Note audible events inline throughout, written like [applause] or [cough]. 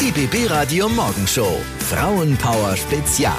Die BB Radio Morgenshow. Frauenpower Spezial.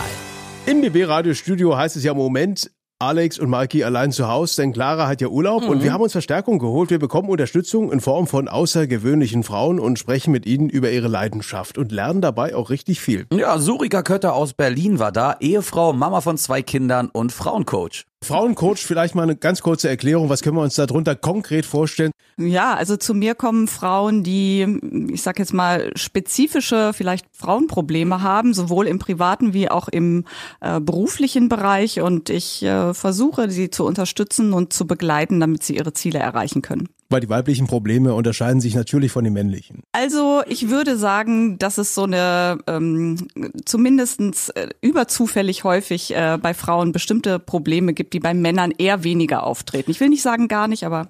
Im BB Radio Studio heißt es ja im Moment, Alex und Mikey allein zu Hause, denn Clara hat ja Urlaub und wir haben uns Verstärkung geholt. Wir bekommen Unterstützung in Form von außergewöhnlichen Frauen und sprechen mit ihnen über ihre Leidenschaft und lernen dabei auch richtig viel. Ja, Surika Kötter aus Berlin war da, Ehefrau, Mama von zwei Kindern und Frauencoach. Frauencoach, vielleicht mal eine ganz kurze Erklärung, was können wir uns darunter konkret vorstellen? Ja, also zu mir kommen Frauen, die, ich sag jetzt mal, spezifische vielleicht Frauenprobleme haben, sowohl im privaten wie auch im äh, beruflichen Bereich. Und ich äh, versuche, sie zu unterstützen und zu begleiten, damit sie ihre Ziele erreichen können. Weil die weiblichen Probleme unterscheiden sich natürlich von den männlichen. Also ich würde sagen, dass es so eine ähm, zumindestens äh, überzufällig häufig äh, bei Frauen bestimmte Probleme gibt, die bei Männern eher weniger auftreten. Ich will nicht sagen gar nicht, aber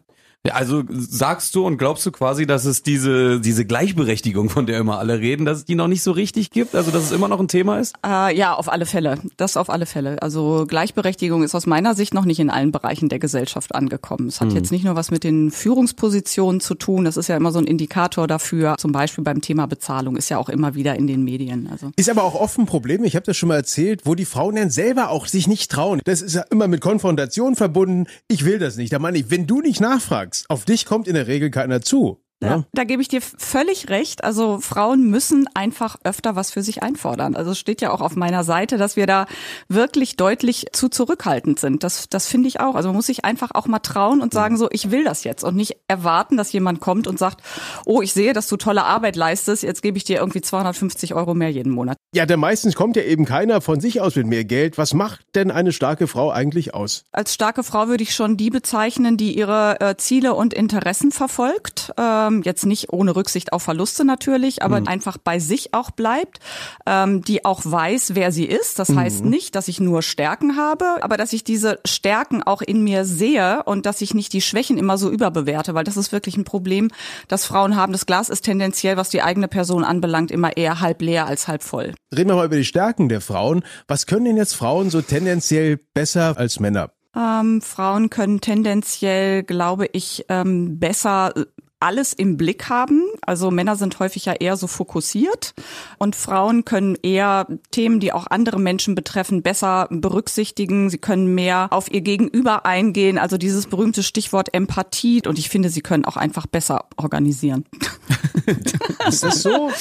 also sagst du und glaubst du quasi, dass es diese, diese Gleichberechtigung, von der immer alle reden, dass es die noch nicht so richtig gibt? Also dass es immer noch ein Thema ist? Äh, ja, auf alle Fälle. Das auf alle Fälle. Also Gleichberechtigung ist aus meiner Sicht noch nicht in allen Bereichen der Gesellschaft angekommen. Es hat jetzt nicht nur was mit den Führungspositionen zu tun. Das ist ja immer so ein Indikator dafür. Zum Beispiel beim Thema Bezahlung ist ja auch immer wieder in den Medien. Also Ist aber auch oft ein Problem, ich habe das schon mal erzählt, wo die Frauen dann selber auch sich nicht trauen. Das ist ja immer mit Konfrontation verbunden. Ich will das nicht. Da meine ich, wenn du nicht nachfragst, auf dich kommt in der Regel keiner zu. Ja, da gebe ich dir völlig recht. Also Frauen müssen einfach öfter was für sich einfordern. Also es steht ja auch auf meiner Seite, dass wir da wirklich deutlich zu zurückhaltend sind. Das, das finde ich auch. Also man muss sich einfach auch mal trauen und sagen so, ich will das jetzt und nicht erwarten, dass jemand kommt und sagt, oh, ich sehe, dass du tolle Arbeit leistest, jetzt gebe ich dir irgendwie 250 Euro mehr jeden Monat. Ja, denn meistens kommt ja eben keiner von sich aus mit mehr Geld. Was macht denn eine starke Frau eigentlich aus? Als starke Frau würde ich schon die bezeichnen, die ihre äh, Ziele und Interessen verfolgt. Ähm, jetzt nicht ohne Rücksicht auf Verluste natürlich, aber einfach bei sich auch bleibt, ähm, die auch weiß, wer sie ist. Das heißt nicht, dass ich nur Stärken habe, aber dass ich diese Stärken auch in mir sehe und dass ich nicht die Schwächen immer so überbewerte, weil das ist wirklich ein Problem, das Frauen haben. Das Glas ist tendenziell, was die eigene Person anbelangt, immer eher halb leer als halb voll. Reden wir mal über die Stärken der Frauen. Was können denn jetzt Frauen so tendenziell besser als Männer? Ähm, Frauen können tendenziell, glaube ich, ähm, besser alles im Blick haben. Also Männer sind häufig ja eher so fokussiert und Frauen können eher Themen, die auch andere Menschen betreffen, besser berücksichtigen. Sie können mehr auf ihr Gegenüber eingehen. Also dieses berühmte Stichwort Empathie. Und ich finde, sie können auch einfach besser organisieren. [laughs] Ist das so?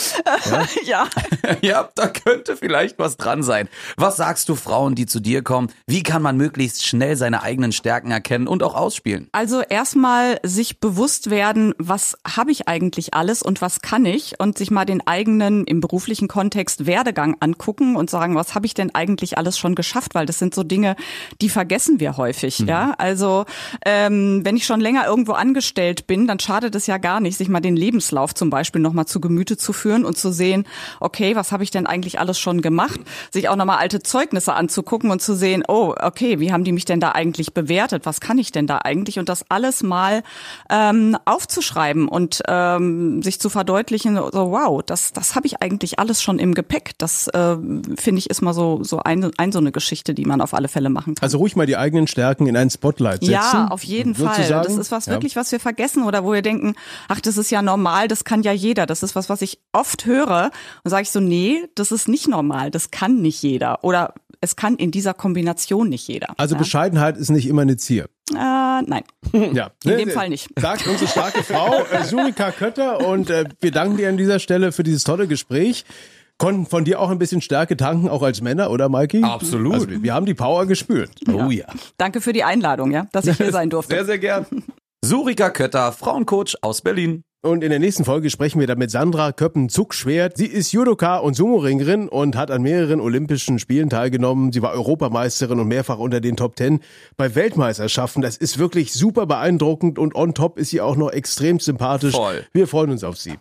ja. [laughs] [laughs] ja, da könnte vielleicht was dran sein. Was sagst du Frauen, die zu dir kommen? Wie kann man möglichst schnell seine eigenen Stärken erkennen und auch ausspielen? Also erstmal sich bewusst werden, was habe ich eigentlich alles und was kann ich und sich mal den eigenen im beruflichen Kontext Werdegang angucken und sagen, was habe ich denn eigentlich alles schon geschafft, weil das sind so Dinge, die vergessen wir häufig, ja. Also ähm, wenn ich schon länger irgendwo angestellt bin, dann schadet es ja gar nicht, sich mal den Lebenslauf zum Beispiel nochmal zu Gemüte zu führen und zu sehen, okay, was habe ich denn eigentlich alles schon gemacht, sich auch nochmal alte Zeugnisse anzugucken und zu sehen, oh, okay, wie haben die mich denn da eigentlich bewertet, was kann ich denn da eigentlich und das alles mal ähm, aufzuschreiben und ähm, sich zu verdeutlichen, so wow, das, das habe ich eigentlich alles schon im Gepäck. Das äh, finde ich ist mal so so ein, ein so eine Geschichte, die man auf alle Fälle machen kann. Also ruhig mal die eigenen Stärken in ein Spotlight setzen. Ja, auf jeden Fall. sozusagen. Das ist was Ja. wirklich, was wir vergessen oder wo wir denken, ach, das ist ja normal, das kann ja jeder. Das ist was, was ich oft höre und sage ich so, nee, das ist nicht normal, das kann nicht jeder oder es kann in dieser Kombination nicht jeder. Also ja. Bescheidenheit ist nicht immer eine Zier. äh, nein. [laughs] Ja. In dem Fall nicht. [laughs] Sagt unsere starke Frau, äh, Surika Kötter. Und äh, wir danken dir an dieser Stelle für dieses tolle Gespräch. Konnten von dir auch ein bisschen Stärke tanken, auch als Männer, oder Mikey? Absolut. Also, wir haben die Power gespürt. Oh ja. Danke für die Einladung, ja, dass ich hier [laughs] sein durfte. Sehr, sehr gern. Surika Kötter, Frauencoach aus Berlin. Und in der nächsten Folge sprechen wir dann mit Sandra Köppen-Zuckschwert. Sie ist Judoka und Sumo-Ringerin und hat an mehreren Olympischen Spielen teilgenommen. Sie war Europameisterin und mehrfach unter den Top Ten bei Weltmeisterschaften. Das ist wirklich super beeindruckend und on top ist sie auch noch extrem sympathisch. Voll. Wir freuen uns auf sie.